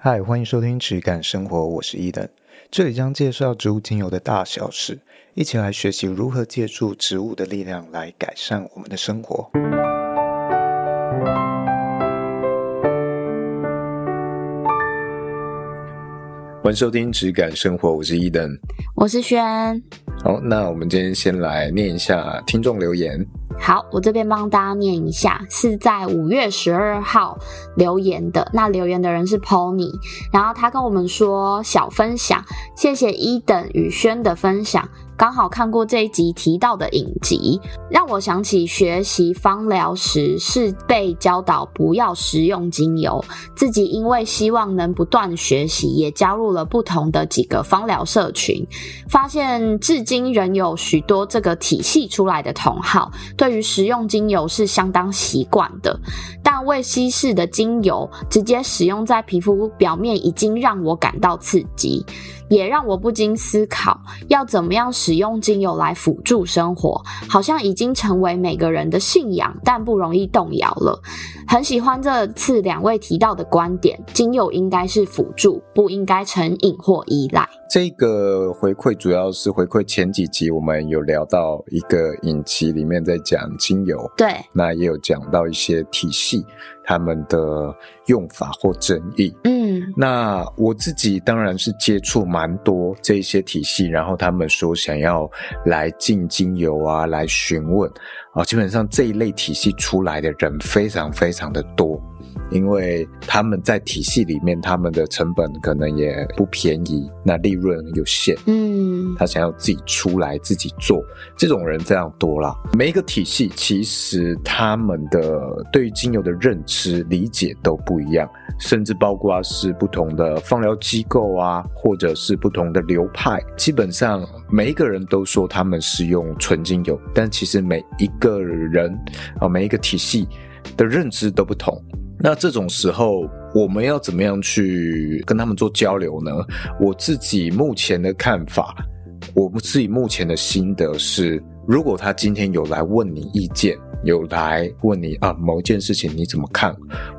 嗨，欢迎收听质感生活，我是伊登，这里将介绍植物精油的大小事，一起来学习如何借助植物的力量来改善我们的生活。欢迎收听质感生活，我是伊登，我是轩。好，那我们今天先来念一下听众留言。好，我这边帮大家念一下，是在五月十二号留言的。那留言的人是 Pony，然后他跟我们说小分享，谢谢一等宇轩的分享。刚好看过这一集提到的影集，让我想起学习芳疗时是被教导不要食用精油，自己因为希望能不断学习，也加入了不同的几个芳疗社群，发现至今仍有许多这个体系出来的同好，对于食用精油是相当习惯的，但未稀释的精油直接使用在皮肤表面，已经让我感到刺激。也让我不禁思考，要怎么样使用精油来辅助生活，好像已经成为每个人的信仰，但不容易动摇了。很喜欢这次两位提到的观点，精油应该是辅助，不应该成瘾或依赖。这个回馈主要是回馈前几集我们有聊到一个影集里面在讲精油，对，那也有讲到一些体系。他们的用法或争议，嗯，那我自己当然是接触蛮多这一些体系，然后他们说想要来进精油啊，来询问。啊，基本上这一类体系出来的人非常非常的多。因为他们在体系里面，他们的成本可能也不便宜，那利润有限，嗯，他想要自己出来自己做，这种人非常多啦。每一个体系其实他们的对于精油的认知理解都不一样，甚至包括是不同的放疗机构啊，或者是不同的流派，基本上每一个人都说他们是用纯精油，但其实每一个人啊，每一个体系的认知都不同。那这种时候，我们要怎么样去跟他们做交流呢？我自己目前的看法，我自己目前的心得是，如果他今天有来问你意见，有来问你啊某件事情你怎么看，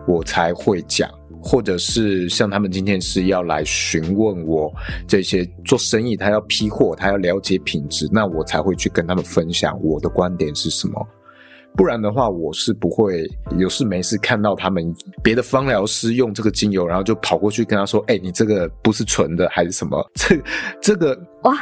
我才会讲；或者是像他们今天是要来询问我这些做生意，他要批货，他要了解品质，那我才会去跟他们分享我的观点是什么。不然的话，我是不会有事没事看到他们别的芳疗师用这个精油，然后就跑过去跟他说：“哎、欸，你这个不是纯的还是什么？” 这这个哇，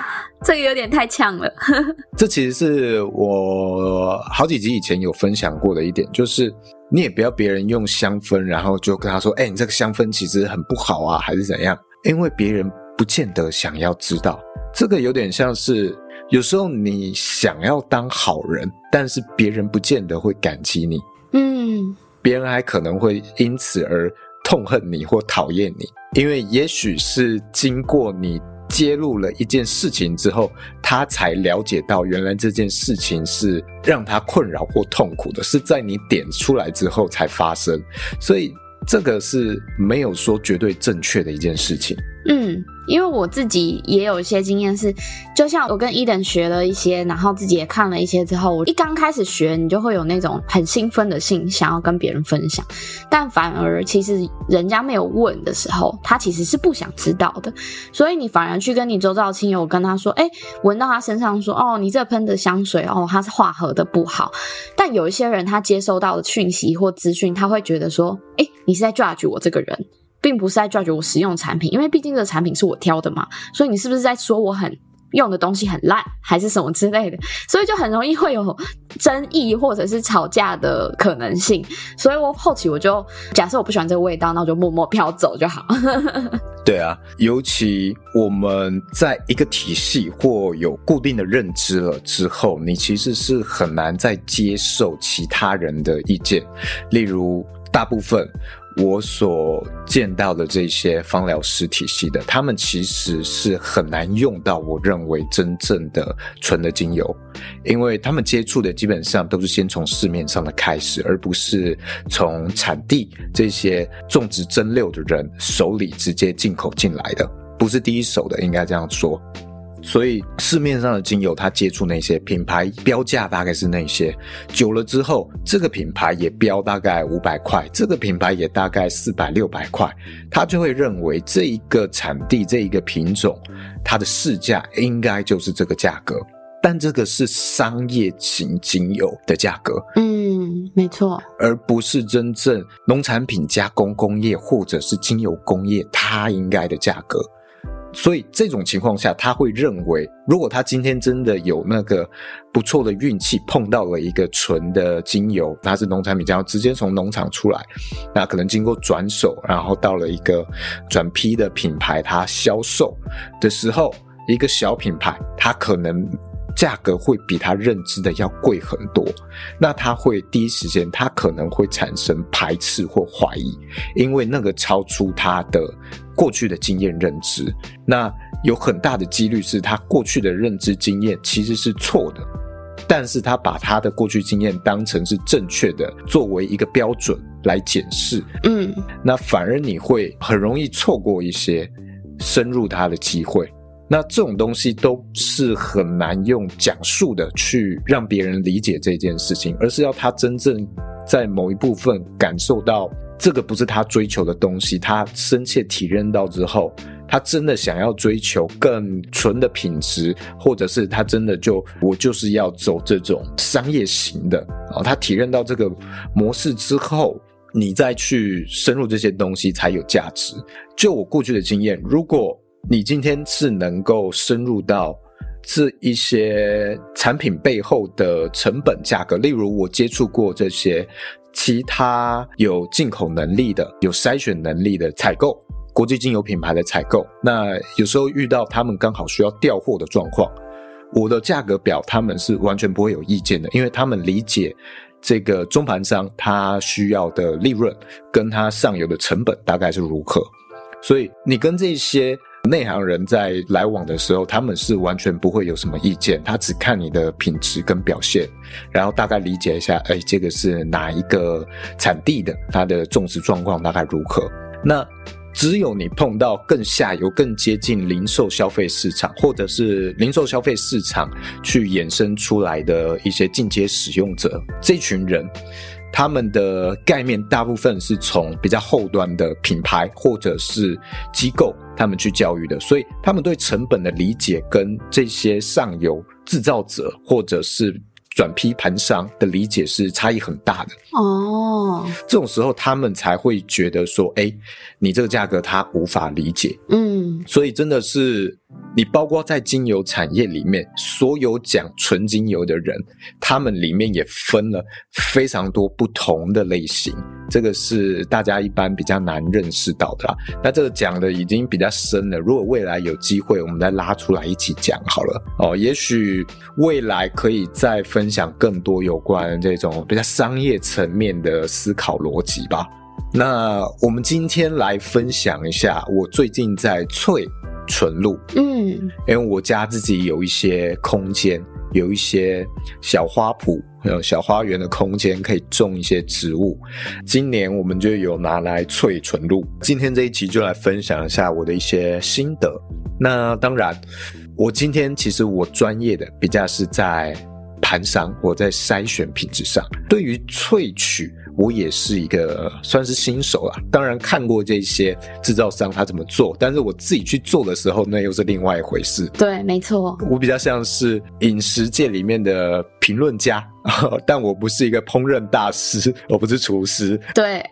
这个有点太呛了。这其实是我好几集以前有分享过的一点，就是你也不要别人用香氛，然后就跟他说：“哎、欸，你这个香氛其实很不好啊，还是怎样？”因为别人不见得想要知道。这个有点像是。有时候你想要当好人，但是别人不见得会感激你，嗯，别人还可能会因此而痛恨你或讨厌你，因为也许是经过你揭露了一件事情之后，他才了解到原来这件事情是让他困扰或痛苦的，是在你点出来之后才发生，所以这个是没有说绝对正确的一件事情。嗯，因为我自己也有一些经验是，就像我跟伊登学了一些，然后自己也看了一些之后，我一刚开始学，你就会有那种很兴奋的心，想要跟别人分享，但反而其实人家没有问的时候，他其实是不想知道的，所以你反而去跟你周遭亲友跟他说，哎，闻到他身上说，哦，你这喷的香水，哦，它是化合的不好，但有一些人他接收到的讯息或资讯，他会觉得说，哎，你是在 judge 我这个人。并不是在 judge 我使用产品，因为毕竟这个产品是我挑的嘛，所以你是不是在说我很用的东西很烂，还是什么之类的？所以就很容易会有争议或者是吵架的可能性。所以我后期我就假设我不喜欢这个味道，那我就默默飘走就好。对啊，尤其我们在一个体系或有固定的认知了之后，你其实是很难再接受其他人的意见，例如大部分。我所见到的这些芳疗师体系的，他们其实是很难用到我认为真正的纯的精油，因为他们接触的基本上都是先从市面上的开始，而不是从产地这些种植蒸馏的人手里直接进口进来的，不是第一手的，应该这样说。所以市面上的精油，它接触那些品牌标价大概是那些，久了之后，这个品牌也标大概五百块，这个品牌也大概四百六百块，他就会认为这一个产地这一个品种，它的市价应该就是这个价格。但这个是商业型精油的价格，嗯，没错，而不是真正农产品加工工业或者是精油工业它应该的价格。所以这种情况下，他会认为，如果他今天真的有那个不错的运气，碰到了一个纯的精油，它是农产品，然后直接从农场出来，那可能经过转手，然后到了一个转批的品牌，它销售的时候，一个小品牌，它可能。价格会比他认知的要贵很多，那他会第一时间，他可能会产生排斥或怀疑，因为那个超出他的过去的经验认知。那有很大的几率是他过去的认知经验其实是错的，但是他把他的过去经验当成是正确的，作为一个标准来检视。嗯，那反而你会很容易错过一些深入他的机会。那这种东西都是很难用讲述的去让别人理解这件事情，而是要他真正在某一部分感受到这个不是他追求的东西，他深切体认到之后，他真的想要追求更纯的品质，或者是他真的就我就是要走这种商业型的啊，他体认到这个模式之后，你再去深入这些东西才有价值。就我过去的经验，如果你今天是能够深入到这一些产品背后的成本价格，例如我接触过这些其他有进口能力的、有筛选能力的采购国际精油品牌的采购，那有时候遇到他们刚好需要调货的状况，我的价格表他们是完全不会有意见的，因为他们理解这个中盘商他需要的利润跟他上游的成本大概是如何，所以你跟这些。内行人在来往的时候，他们是完全不会有什么意见，他只看你的品质跟表现，然后大概理解一下，哎，这个是哪一个产地的，它的种植状况大概如何。那只有你碰到更下游、更接近零售消费市场，或者是零售消费市场去衍生出来的一些进阶使用者，这群人。他们的概念大部分是从比较后端的品牌或者是机构，他们去教育的，所以他们对成本的理解跟这些上游制造者或者是转批盘商的理解是差异很大的。哦，这种时候他们才会觉得说，哎，你这个价格他无法理解。嗯，所以真的是。你包括在精油产业里面，所有讲纯精油的人，他们里面也分了非常多不同的类型，这个是大家一般比较难认识到的啦。那这个讲的已经比较深了，如果未来有机会，我们再拉出来一起讲好了哦。也许未来可以再分享更多有关这种比较商业层面的思考逻辑吧。那我们今天来分享一下，我最近在萃。纯露，嗯，因为我家自己有一些空间，有一些小花圃，有小花园的空间，可以种一些植物。今年我们就有拿来萃纯露。今天这一期就来分享一下我的一些心得。那当然，我今天其实我专业的比较是在盘商，我在筛选品质上，对于萃取。我也是一个算是新手啊，当然看过这些制造商他怎么做，但是我自己去做的时候，那又是另外一回事。对，没错，我比较像是饮食界里面的评论家，但我不是一个烹饪大师，我不是厨师。对，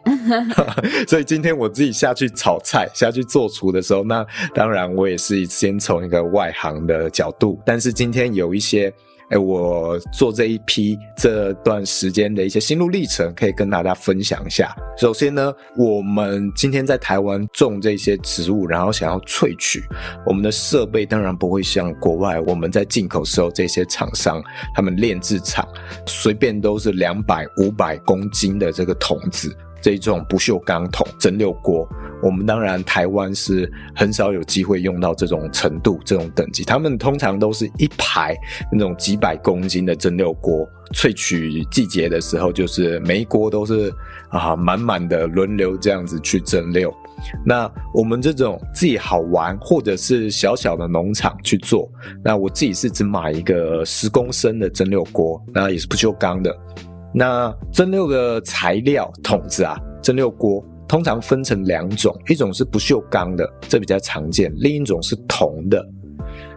所以今天我自己下去炒菜、下去做厨的时候，那当然我也是先从一个外行的角度，但是今天有一些。哎，我做这一批这段时间的一些心路历程，可以跟大家分享一下。首先呢，我们今天在台湾种这些植物，然后想要萃取，我们的设备当然不会像国外我们在进口时候这些厂商，他们炼制厂随便都是两百、五百公斤的这个桶子。这种不锈钢桶蒸馏锅，我们当然台湾是很少有机会用到这种程度、这种等级。他们通常都是一排那种几百公斤的蒸馏锅，萃取季节的时候，就是每一锅都是啊满满的轮流这样子去蒸馏。那我们这种自己好玩或者是小小的农场去做，那我自己是只买一个十公升的蒸馏锅，那也是不锈钢的。那蒸馏的材料桶子啊，蒸馏锅通常分成两种，一种是不锈钢的，这比较常见；另一种是铜的。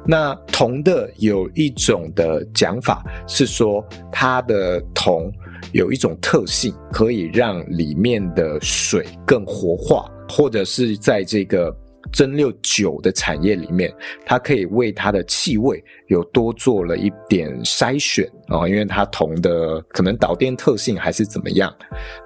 那铜的有一种的讲法是说，它的铜有一种特性，可以让里面的水更活化，或者是在这个蒸馏酒的产业里面，它可以为它的气味有多做了一点筛选啊，因为它铜的可能导电特性还是怎么样。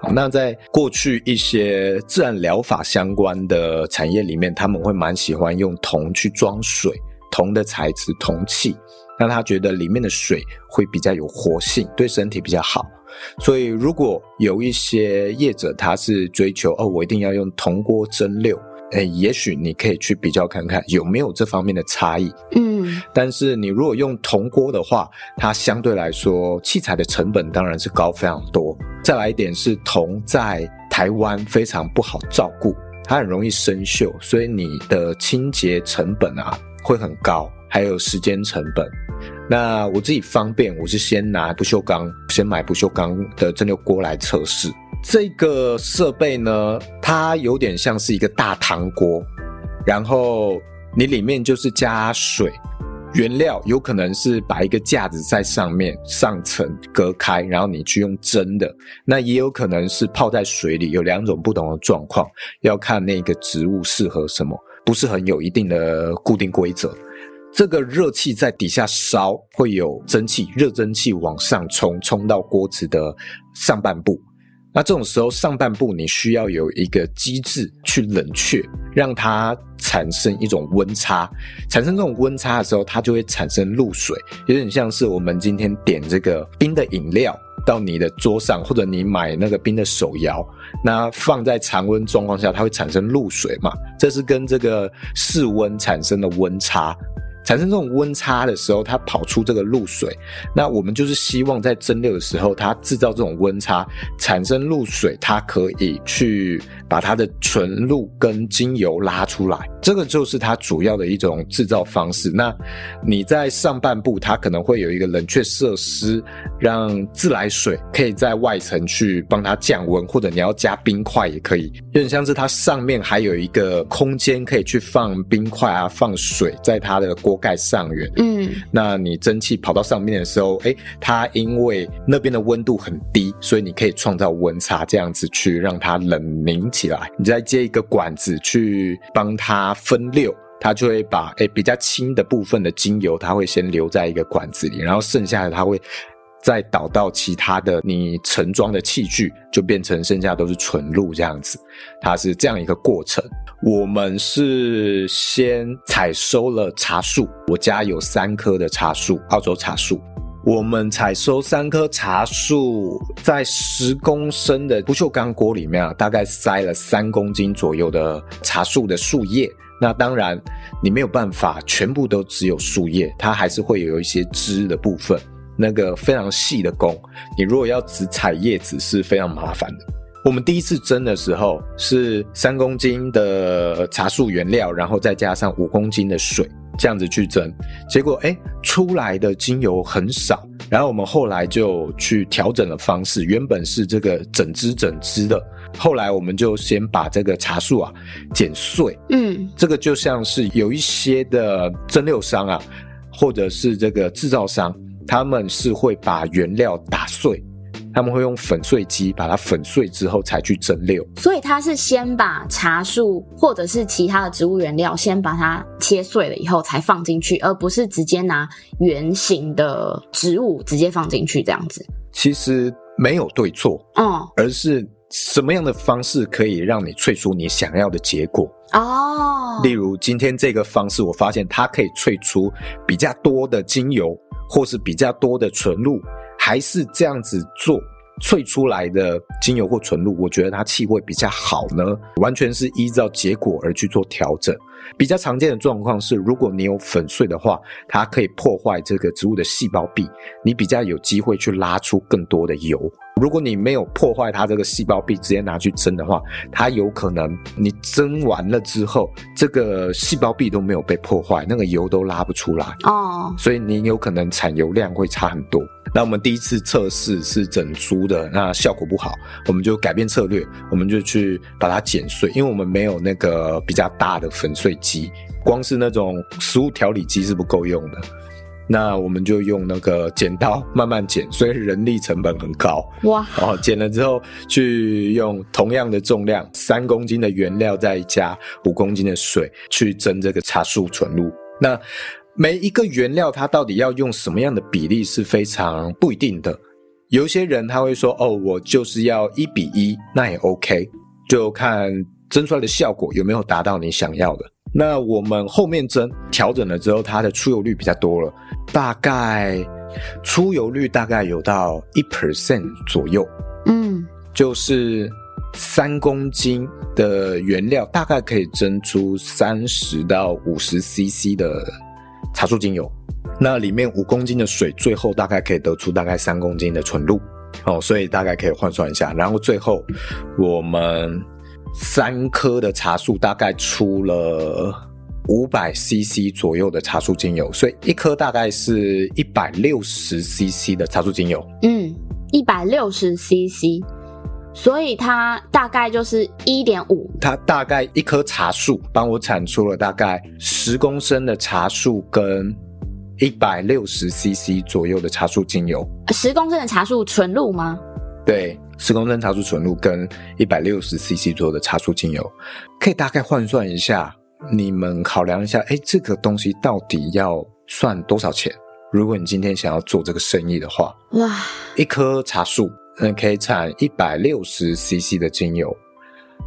好那在过去一些自然疗法相关的产业里面，他们会蛮喜欢用铜去装水。铜的材质，铜器，让他觉得里面的水会比较有活性，对身体比较好。所以，如果有一些业者他是追求哦，我一定要用铜锅蒸馏，哎，也许你可以去比较看看有没有这方面的差异。嗯，但是你如果用铜锅的话，它相对来说器材的成本当然是高非常多。再来一点是铜在台湾非常不好照顾，它很容易生锈，所以你的清洁成本啊。会很高，还有时间成本。那我自己方便，我是先拿不锈钢，先买不锈钢的蒸馏锅来测试。这个设备呢，它有点像是一个大汤锅，然后你里面就是加水，原料有可能是把一个架子在上面，上层隔开，然后你去用蒸的。那也有可能是泡在水里，有两种不同的状况，要看那个植物适合什么。不是很有一定的固定规则，这个热气在底下烧，会有蒸汽，热蒸汽往上冲，冲到锅子的上半部。那这种时候，上半部你需要有一个机制去冷却，让它产生一种温差。产生这种温差的时候，它就会产生露水，有点像是我们今天点这个冰的饮料到你的桌上，或者你买那个冰的手摇，那放在常温状况下，它会产生露水嘛？这是跟这个室温产生的温差。产生这种温差的时候，它跑出这个露水。那我们就是希望在蒸馏的时候，它制造这种温差，产生露水，它可以去把它的纯露跟精油拉出来。这个就是它主要的一种制造方式。那你在上半部，它可能会有一个冷却设施，让自来水可以在外层去帮它降温，或者你要加冰块也可以。有点像是它上面还有一个空间可以去放冰块啊，放水在它的锅。盖上缘，嗯，那你蒸汽跑到上面的时候，哎，它因为那边的温度很低，所以你可以创造温差，这样子去让它冷凝起来。你再接一个管子去帮它分馏，它就会把诶比较轻的部分的精油，它会先留在一个管子里，然后剩下的它会。再导到其他的你盛装的器具，就变成剩下都是纯露这样子，它是这样一个过程。我们是先采收了茶树，我家有三棵的茶树，澳洲茶树。我们采收三棵茶树，在十公升的不锈钢锅里面啊，大概塞了三公斤左右的茶树的树叶。那当然，你没有办法全部都只有树叶，它还是会有一些枝的部分。那个非常细的工，你如果要只采叶子是非常麻烦的。我们第一次蒸的时候是三公斤的茶树原料，然后再加上五公斤的水，这样子去蒸。结果诶，出来的精油很少。然后我们后来就去调整了方式，原本是这个整枝整枝的，后来我们就先把这个茶树啊剪碎。嗯，这个就像是有一些的蒸馏商啊，或者是这个制造商。他们是会把原料打碎，他们会用粉碎机把它粉碎之后才去蒸馏。所以它是先把茶树或者是其他的植物原料先把它切碎了以后才放进去，而不是直接拿圆形的植物直接放进去这样子。其实没有对错，嗯，而是什么样的方式可以让你萃出你想要的结果哦。例如今天这个方式，我发现它可以萃出比较多的精油。或是比较多的纯露，还是这样子做萃出来的精油或纯露，我觉得它气味比较好呢？完全是依照结果而去做调整。比较常见的状况是，如果你有粉碎的话，它可以破坏这个植物的细胞壁，你比较有机会去拉出更多的油。如果你没有破坏它这个细胞壁，直接拿去蒸的话，它有可能你蒸完了之后，这个细胞壁都没有被破坏，那个油都拉不出来哦，所以你有可能产油量会差很多。那我们第一次测试是整株的，那效果不好，我们就改变策略，我们就去把它剪碎，因为我们没有那个比较大的粉碎机，光是那种食物调理机是不够用的。那我们就用那个剪刀慢慢剪，所以人力成本很高。哇！然后剪了之后，去用同样的重量，三公斤的原料再加五公斤的水去蒸这个茶树纯露。那每一个原料它到底要用什么样的比例是非常不一定的。有些人他会说：“哦，我就是要一比一，那也 OK，就看蒸出来的效果有没有达到你想要的。”那我们后面蒸调整了之后，它的出油率比较多了，大概出油率大概有到一 percent 左右。嗯，就是三公斤的原料大概可以蒸出三十到五十 CC 的。茶树精油，那里面五公斤的水，最后大概可以得出大概三公斤的纯露，哦，所以大概可以换算一下。然后最后我们三颗的茶树大概出了五百 CC 左右的茶树精油，所以一颗大概是一百六十 CC 的茶树精油。嗯，一百六十 CC。所以它大概就是一点五，它大概一棵茶树帮我产出了大概十公升的茶树跟一百六十 CC 左右的茶树精油。十公升的茶树纯露吗？对，十公升茶树纯露跟一百六十 CC 左右的茶树精油，可以大概换算一下，你们考量一下，哎，这个东西到底要算多少钱？如果你今天想要做这个生意的话，哇，一棵茶树。嗯，可以产一百六十 CC 的精油。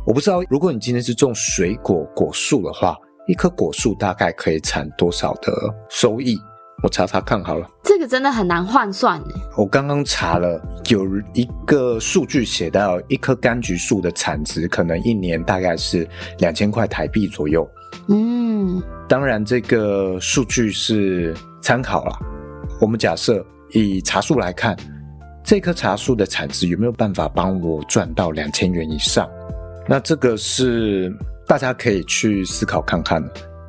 我不知道，如果你今天是种水果果树的话，一棵果树大概可以产多少的收益？我查查看好了。这个真的很难换算。我刚刚查了，有一个数据写到，一棵柑橘树的产值可能一年大概是两千块台币左右。嗯，当然这个数据是参考了。我们假设以茶树来看。这棵茶树的产值有没有办法帮我赚到两千元以上？那这个是大家可以去思考看看，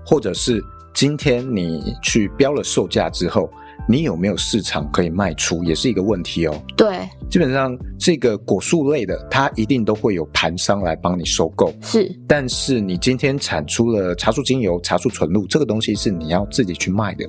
或者是今天你去标了售价之后，你有没有市场可以卖出，也是一个问题哦。对，基本上这个果树类的，它一定都会有盘商来帮你收购。是，但是你今天产出了茶树精油、茶树纯露，这个东西是你要自己去卖的，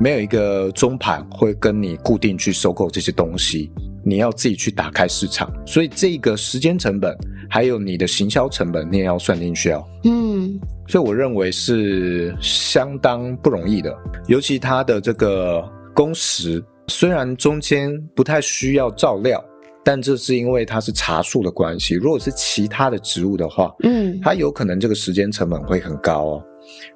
没有一个中盘会跟你固定去收购这些东西。你要自己去打开市场，所以这个时间成本还有你的行销成本，你也要算进去哦。嗯，所以我认为是相当不容易的，尤其它的这个工时，虽然中间不太需要照料，但这是因为它是茶树的关系。如果是其他的植物的话，嗯，它有可能这个时间成本会很高哦。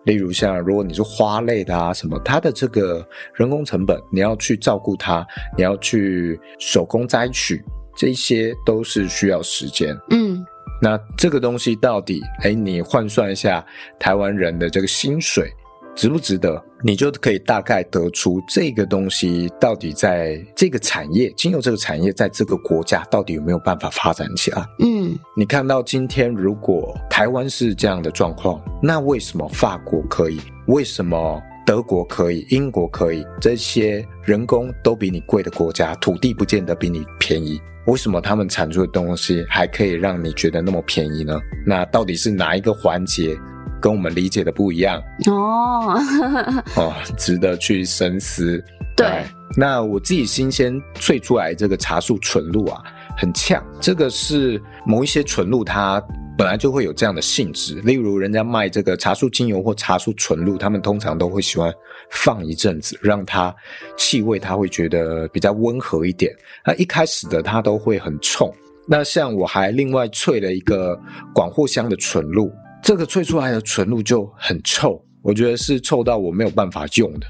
例如像如果你是花类的啊什么，它的这个人工成本，你要去照顾它，你要去手工摘取，这些都是需要时间。嗯，那这个东西到底，哎，你换算一下台湾人的这个薪水。值不值得？你就可以大概得出这个东西到底在这个产业，精油这个产业在这个国家到底有没有办法发展起来？嗯，你看到今天如果台湾是这样的状况，那为什么法国可以？为什么德国可以？英国可以？这些人工都比你贵的国家，土地不见得比你便宜，为什么他们产出的东西还可以让你觉得那么便宜呢？那到底是哪一个环节？跟我们理解的不一样哦，哦，值得去深思。对，那我自己新鲜萃出来这个茶树纯露啊，很呛。这个是某一些纯露，它本来就会有这样的性质。例如，人家卖这个茶树精油或茶树纯露，他们通常都会喜欢放一阵子，让它气味它会觉得比较温和一点。那一开始的它都会很冲。那像我还另外萃了一个广藿香的纯露。这个萃出来的纯露就很臭，我觉得是臭到我没有办法用的。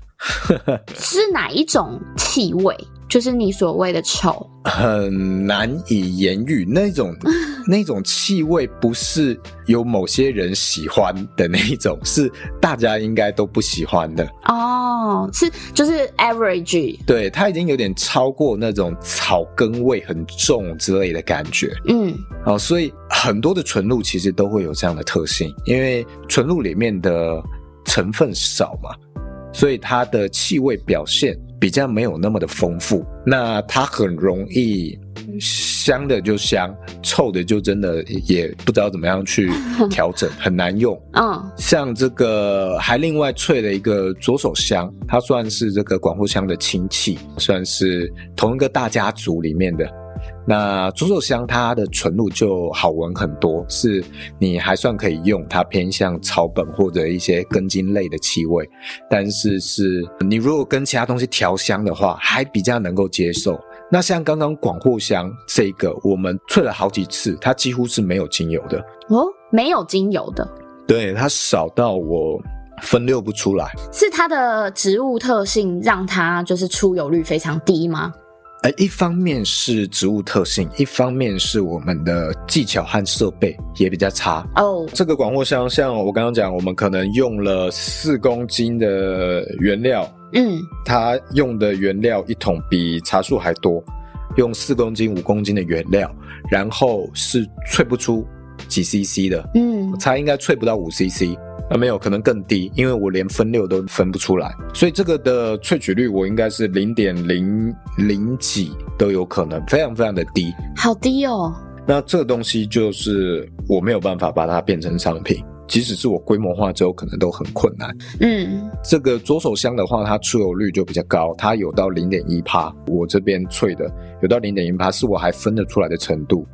是哪一种气味？就是你所谓的臭，很难以言喻。那种 那种气味不是有某些人喜欢的那一种，是大家应该都不喜欢的。哦，哦，是就是 average，对，它已经有点超过那种草根味很重之类的感觉。嗯，哦，所以很多的纯露其实都会有这样的特性，因为纯露里面的成分少嘛，所以它的气味表现比较没有那么的丰富，那它很容易。香的就香，臭的就真的也不知道怎么样去 调整，很难用。嗯，像这个还另外萃了一个左手香，它算是这个广藿香的亲戚，算是同一个大家族里面的。那左手香它的纯露就好闻很多，是你还算可以用，它偏向草本或者一些根茎类的气味。但是是你如果跟其他东西调香的话，还比较能够接受。那像刚刚广藿香这个，我们萃了好几次，它几乎是没有精油的哦，没有精油的，对，它少到我分六不出来。是它的植物特性让它就是出油率非常低吗？哎，一方面是植物特性，一方面是我们的技巧和设备也比较差哦。这个广藿香，像我刚刚讲，我们可能用了四公斤的原料。嗯，它用的原料一桶比茶树还多，用四公斤、五公斤的原料，然后是萃不出几 CC 的。嗯，我猜应该萃不到五 CC，啊没有，可能更低，因为我连分六都分不出来，所以这个的萃取率我应该是零点零零几都有可能，非常非常的低，好低哦。那这个东西就是我没有办法把它变成商品。即使是我规模化之后，可能都很困难。嗯，这个左手香的话，它出油率就比较高，它有到零点一帕。我这边萃的有到零点一帕，是我还分得出来的程度。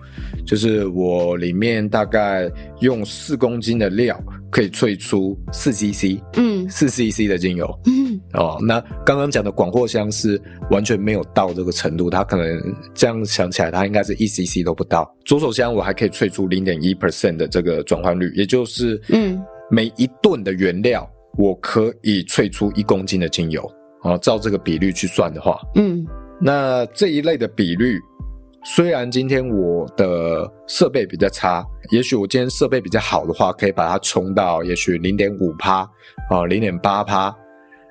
就是我里面大概用四公斤的料，可以萃出四 CC，嗯，四 CC 的精油，嗯，哦，那刚刚讲的广藿香是完全没有到这个程度，它可能这样想起来，它应该是一 CC 都不到。左手香我还可以萃出零点一 percent 的这个转换率，也就是，嗯，每一吨的原料我可以萃出一公斤的精油，哦，照这个比率去算的话，嗯，那这一类的比率。虽然今天我的设备比较差，也许我今天设备比较好的话，可以把它冲到也许零点五趴啊，零点八趴，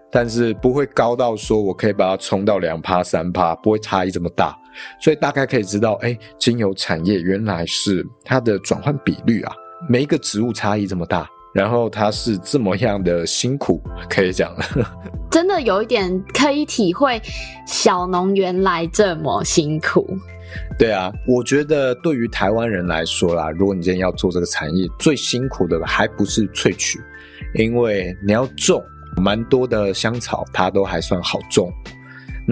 但是不会高到说我可以把它冲到两趴三趴，不会差异这么大。所以大概可以知道，哎，精油产业原来是它的转换比率啊，每一个植物差异这么大，然后它是这么样的辛苦，可以讲。真的有一点可以体会，小农原来这么辛苦。对啊，我觉得对于台湾人来说啦，如果你今天要做这个产业，最辛苦的还不是萃取，因为你要种，蛮多的香草它都还算好种。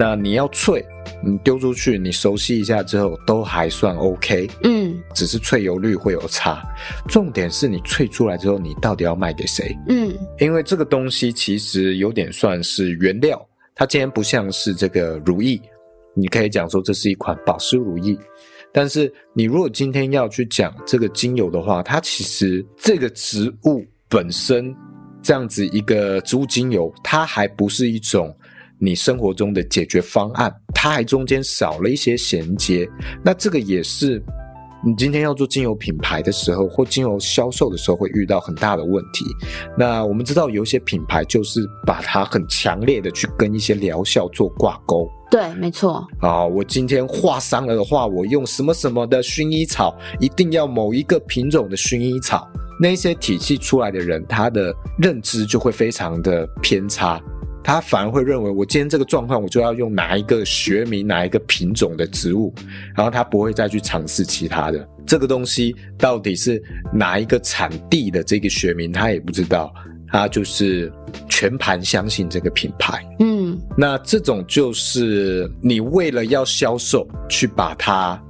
那你要萃，你丢出去，你熟悉一下之后，都还算 OK。嗯，只是萃油率会有差。重点是你萃出来之后，你到底要卖给谁？嗯，因为这个东西其实有点算是原料，它今天不像是这个如意。你可以讲说这是一款保湿如意，但是你如果今天要去讲这个精油的话，它其实这个植物本身这样子一个植物精油，它还不是一种你生活中的解决方案，它还中间少了一些衔接。那这个也是你今天要做精油品牌的时候，或精油销售的时候会遇到很大的问题。那我们知道有一些品牌就是把它很强烈的去跟一些疗效做挂钩。对，没错啊！我今天划伤了的话，我用什么什么的薰衣草，一定要某一个品种的薰衣草。那些体系出来的人，他的认知就会非常的偏差，他反而会认为，我今天这个状况，我就要用哪一个学名、哪一个品种的植物，然后他不会再去尝试其他的。这个东西到底是哪一个产地的这个学名，他也不知道。他就是全盘相信这个品牌，嗯，那这种就是你为了要销售，去把它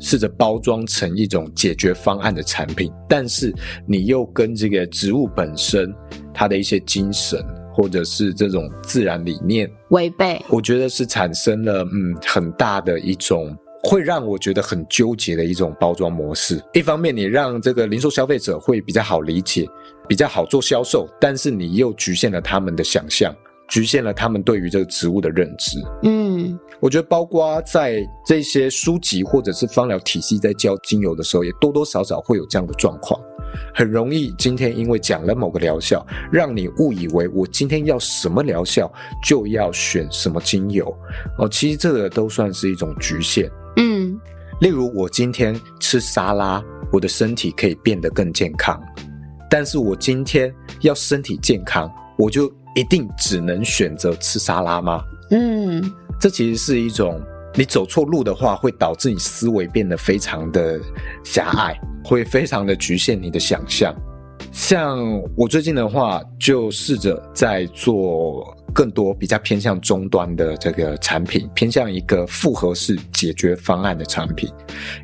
试着包装成一种解决方案的产品，但是你又跟这个植物本身它的一些精神或者是这种自然理念违背，我觉得是产生了嗯很大的一种。会让我觉得很纠结的一种包装模式。一方面，你让这个零售消费者会比较好理解，比较好做销售，但是你又局限了他们的想象，局限了他们对于这个植物的认知。嗯，我觉得包括在这些书籍或者是芳疗体系在教精油的时候，也多多少少会有这样的状况。很容易今天因为讲了某个疗效，让你误以为我今天要什么疗效就要选什么精油哦。其实这个都算是一种局限。嗯，例如我今天吃沙拉，我的身体可以变得更健康，但是我今天要身体健康，我就一定只能选择吃沙拉吗？嗯，这其实是一种。你走错路的话，会导致你思维变得非常的狭隘，会非常的局限你的想象。像我最近的话，就试着在做更多比较偏向终端的这个产品，偏向一个复合式解决方案的产品。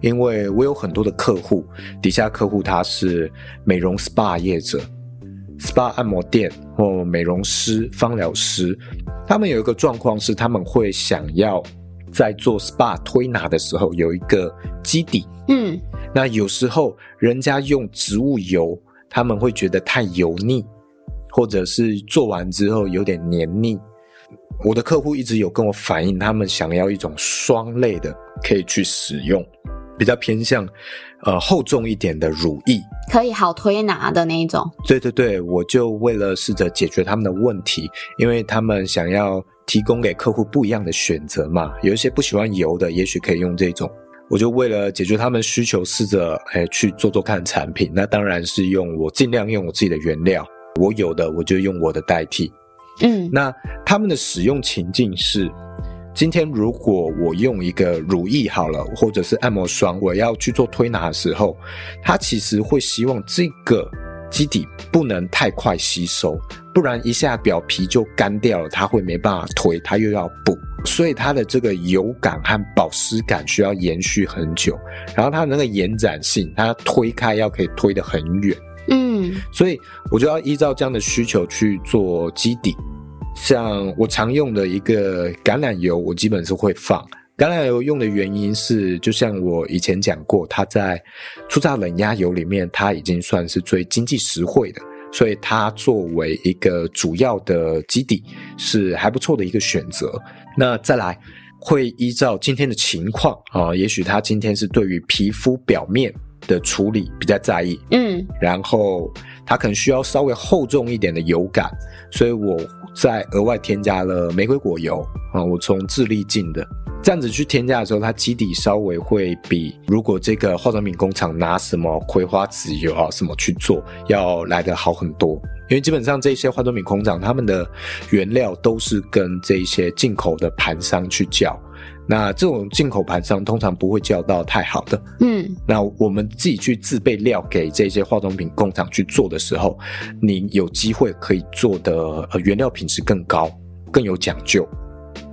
因为我有很多的客户，底下客户他是美容 SPA 业者，SPA 按摩店或美容师、芳疗师，他们有一个状况是，他们会想要。在做 SPA 推拿的时候，有一个基底。嗯，那有时候人家用植物油，他们会觉得太油腻，或者是做完之后有点黏腻。我的客户一直有跟我反映，他们想要一种霜类的，可以去使用，比较偏向呃厚重一点的乳液，可以好推拿的那一种。对对对，我就为了试着解决他们的问题，因为他们想要。提供给客户不一样的选择嘛，有一些不喜欢油的，也许可以用这种。我就为了解决他们需求，试着哎去做做看产品。那当然是用我尽量用我自己的原料，我有的我就用我的代替。嗯，那他们的使用情境是，今天如果我用一个乳液好了，或者是按摩霜，我要去做推拿的时候，他其实会希望这个。基底不能太快吸收，不然一下表皮就干掉了，它会没办法推，它又要补，所以它的这个油感和保湿感需要延续很久，然后它的那个延展性，它推开要可以推得很远，嗯，所以我就要依照这样的需求去做基底，像我常用的一个橄榄油，我基本是会放。橄榄油用的原因是，就像我以前讲过，它在初榨冷压油里面，它已经算是最经济实惠的，所以它作为一个主要的基底是还不错的一个选择。那再来会依照今天的情况啊，也许他今天是对于皮肤表面的处理比较在意，嗯，然后它可能需要稍微厚重一点的油感，所以我再额外添加了玫瑰果油啊，我从智利进的。这样子去添加的时候，它基底稍微会比如果这个化妆品工厂拿什么葵花籽油啊什么去做，要来得好很多。因为基本上这些化妆品工厂，他们的原料都是跟这些进口的盘商去叫。那这种进口盘商通常不会叫到太好的。嗯，那我们自己去自备料给这些化妆品工厂去做的时候，你有机会可以做的呃原料品质更高，更有讲究。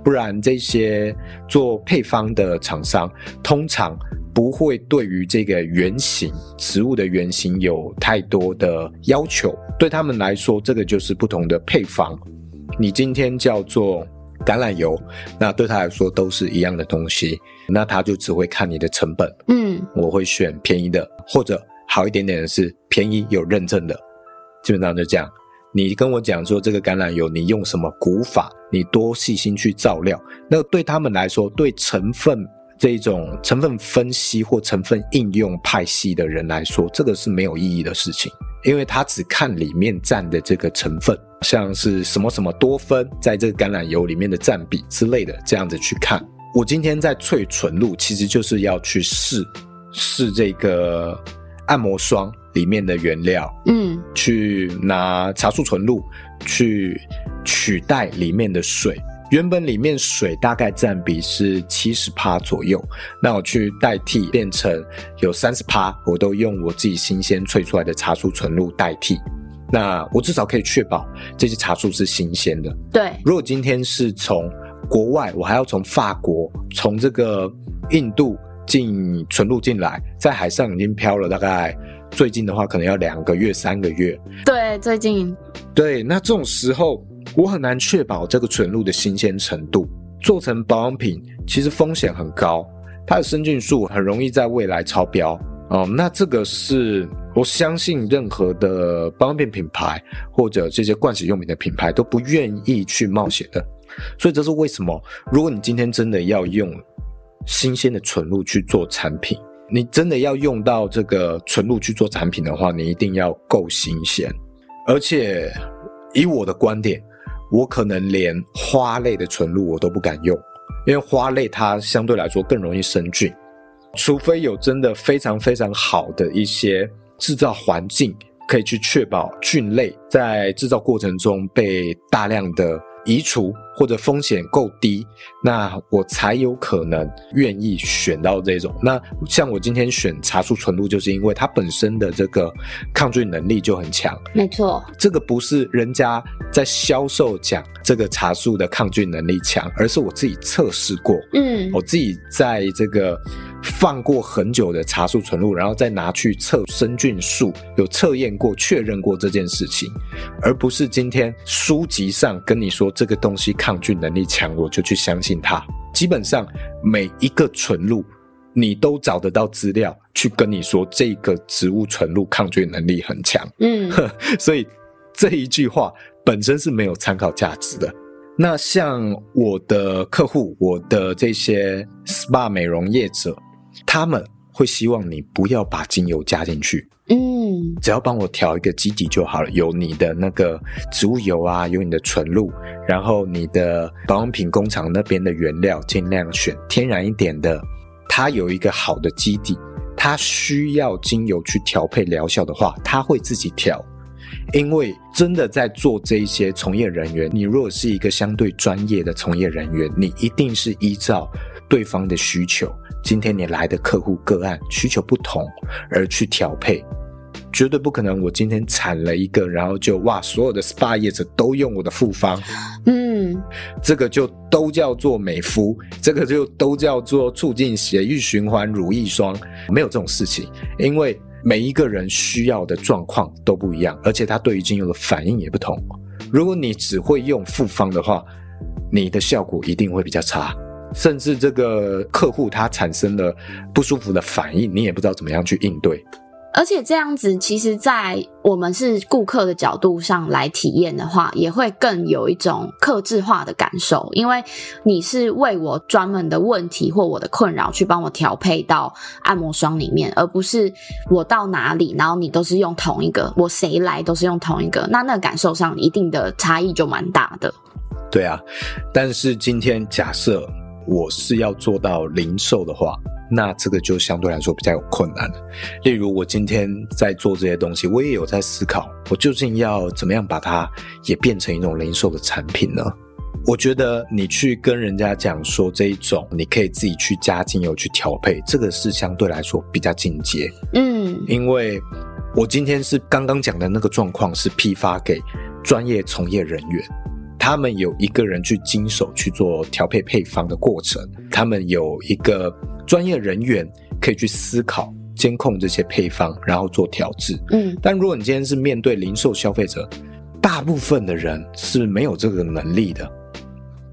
不然，这些做配方的厂商通常不会对于这个原型植物的原型有太多的要求。对他们来说，这个就是不同的配方。你今天叫做橄榄油，那对他来说都是一样的东西。那他就只会看你的成本。嗯，我会选便宜的，或者好一点点的是便宜有认证的，基本上就这样。你跟我讲说这个橄榄油你用什么古法，你多细心去照料，那对他们来说，对成分这种成分分析或成分应用派系的人来说，这个是没有意义的事情，因为他只看里面占的这个成分，像是什么什么多酚在这个橄榄油里面的占比之类的，这样子去看。我今天在萃纯露，其实就是要去试试这个按摩霜。里面的原料，嗯，去拿茶树纯露去取代里面的水，原本里面水大概占比是七十趴左右，那我去代替变成有三十趴，我都用我自己新鲜萃出来的茶树纯露代替，那我至少可以确保这些茶树是新鲜的。对，如果今天是从国外，我还要从法国、从这个印度进纯露进来，在海上已经漂了大概。最近的话，可能要两个月、三个月。对，最近。对，那这种时候，我很难确保这个纯露的新鲜程度。做成保养品，其实风险很高，它的生菌数很容易在未来超标。哦、那这个是我相信任何的保养品品牌或者这些盥洗用品的品牌都不愿意去冒险的。所以这是为什么？如果你今天真的要用新鲜的纯露去做产品，你真的要用到这个纯露去做产品的话，你一定要够新鲜。而且以我的观点，我可能连花类的纯露我都不敢用，因为花类它相对来说更容易生菌，除非有真的非常非常好的一些制造环境，可以去确保菌类在制造过程中被大量的。移除或者风险够低，那我才有可能愿意选到这种。那像我今天选茶树纯露，就是因为它本身的这个抗菌能力就很强。没错，这个不是人家在销售讲这个茶树的抗菌能力强，而是我自己测试过。嗯，我自己在这个。放过很久的茶树纯露，然后再拿去测生菌素，有测验过、确认过这件事情，而不是今天书籍上跟你说这个东西抗菌能力强，我就去相信它。基本上每一个纯露，你都找得到资料去跟你说这个植物纯露抗菌能力很强。嗯，所以这一句话本身是没有参考价值的。那像我的客户，我的这些 SPA 美容业者。他们会希望你不要把精油加进去，嗯，只要帮我调一个基底就好了。有你的那个植物油啊，有你的纯露，然后你的保养品工厂那边的原料尽量选天然一点的。它有一个好的基底，它需要精油去调配疗效的话，它会自己调。因为真的在做这一些从业人员，你如果是一个相对专业的从业人员，你一定是依照对方的需求。今天你来的客户个案需求不同而去调配，绝对不可能。我今天产了一个，然后就哇，所有的 SPA 业者都用我的复方，嗯，这个就都叫做美肤，这个就都叫做促进血液循环乳液霜，没有这种事情，因为每一个人需要的状况都不一样，而且他对于精油的反应也不同。如果你只会用复方的话，你的效果一定会比较差。甚至这个客户他产生了不舒服的反应，你也不知道怎么样去应对。而且这样子，其实，在我们是顾客的角度上来体验的话，也会更有一种克制化的感受，因为你是为我专门的问题或我的困扰去帮我调配到按摩霜里面，而不是我到哪里，然后你都是用同一个，我谁来都是用同一个，那那个感受上一定的差异就蛮大的。对啊，但是今天假设。我是要做到零售的话，那这个就相对来说比较有困难。例如，我今天在做这些东西，我也有在思考，我究竟要怎么样把它也变成一种零售的产品呢？我觉得你去跟人家讲说这一种，你可以自己去加精油去调配，这个是相对来说比较进阶。嗯，因为我今天是刚刚讲的那个状况，是批发给专业从业人员。他们有一个人去经手去做调配配方的过程，他们有一个专业人员可以去思考、监控这些配方，然后做调制。嗯，但如果你今天是面对零售消费者，大部分的人是没有这个能力的。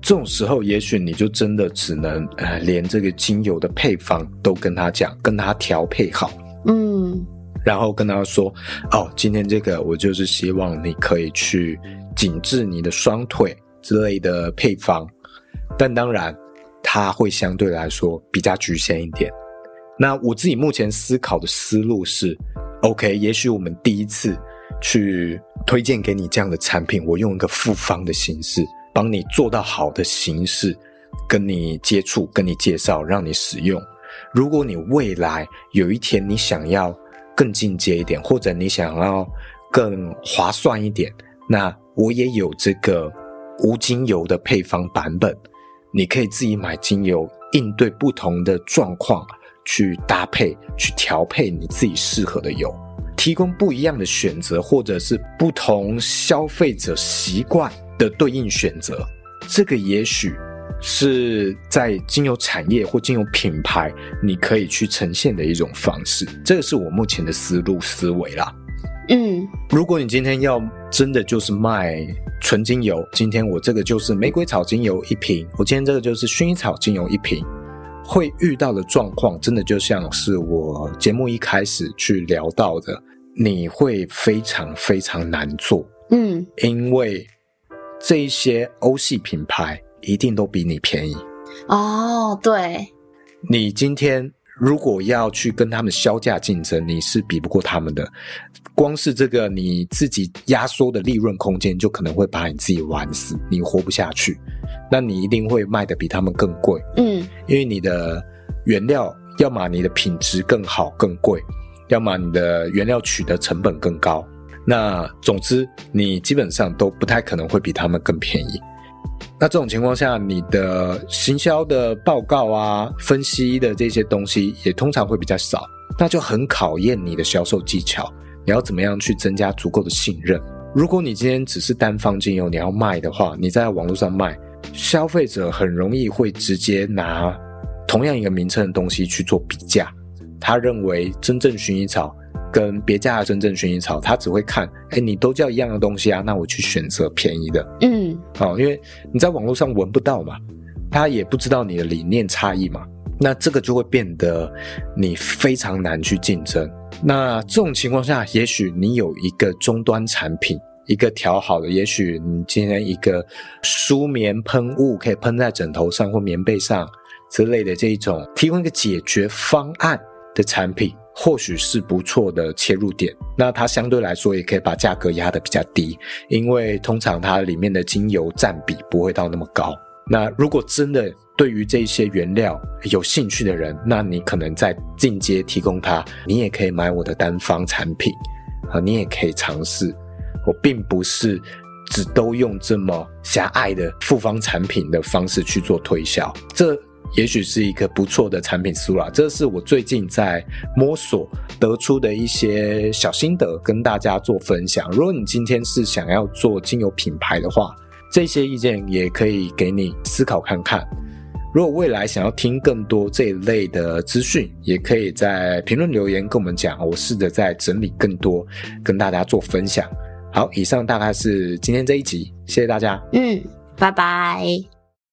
这种时候，也许你就真的只能呃，连这个精油的配方都跟他讲，跟他调配好。嗯，然后跟他说：“哦，今天这个我就是希望你可以去。”紧致你的双腿之类的配方，但当然它会相对来说比较局限一点。那我自己目前思考的思路是，OK，也许我们第一次去推荐给你这样的产品，我用一个复方的形式帮你做到好的形式，跟你接触，跟你介绍，让你使用。如果你未来有一天你想要更进阶一点，或者你想要更划算一点，那我也有这个无精油的配方版本，你可以自己买精油，应对不同的状况去搭配、去调配你自己适合的油，提供不一样的选择，或者是不同消费者习惯的对应选择。这个也许是在精油产业或精油品牌你可以去呈现的一种方式。这个是我目前的思路思维啦。嗯，如果你今天要真的就是卖纯精油，今天我这个就是玫瑰草精油一瓶，我今天这个就是薰衣草精油一瓶，会遇到的状况真的就像是我节目一开始去聊到的，你会非常非常难做。嗯，因为这一些欧系品牌一定都比你便宜。哦，对，你今天如果要去跟他们销价竞争，你是比不过他们的。光是这个你自己压缩的利润空间，就可能会把你自己玩死，你活不下去。那你一定会卖的比他们更贵，嗯，因为你的原料，要么你的品质更好更贵，要么你的原料取得成本更高。那总之，你基本上都不太可能会比他们更便宜。那这种情况下，你的行销的报告啊、分析的这些东西也通常会比较少，那就很考验你的销售技巧。你要怎么样去增加足够的信任？如果你今天只是单方精油，你要卖的话，你在网络上卖，消费者很容易会直接拿同样一个名称的东西去做比价。他认为真正薰衣草跟别家的真正薰衣草，他只会看，哎，你都叫一样的东西啊，那我去选择便宜的。嗯，好，因为你在网络上闻不到嘛，他也不知道你的理念差异嘛，那这个就会变得你非常难去竞争。那这种情况下，也许你有一个终端产品，一个调好的，也许你今天一个舒眠喷雾可以喷在枕头上或棉被上之类的这一种，提供一个解决方案的产品，或许是不错的切入点。那它相对来说也可以把价格压得比较低，因为通常它里面的精油占比不会到那么高。那如果真的对于这些原料有兴趣的人，那你可能在进阶提供它，你也可以买我的单方产品，啊，你也可以尝试。我并不是只都用这么狭隘的复方产品的方式去做推销，这也许是一个不错的产品思路啦。这是我最近在摸索得出的一些小心得，跟大家做分享。如果你今天是想要做精油品牌的话，这些意见也可以给你思考看看。如果未来想要听更多这一类的资讯，也可以在评论留言跟我们讲，我试着再整理更多，跟大家做分享。好，以上大概是今天这一集，谢谢大家。嗯，拜拜。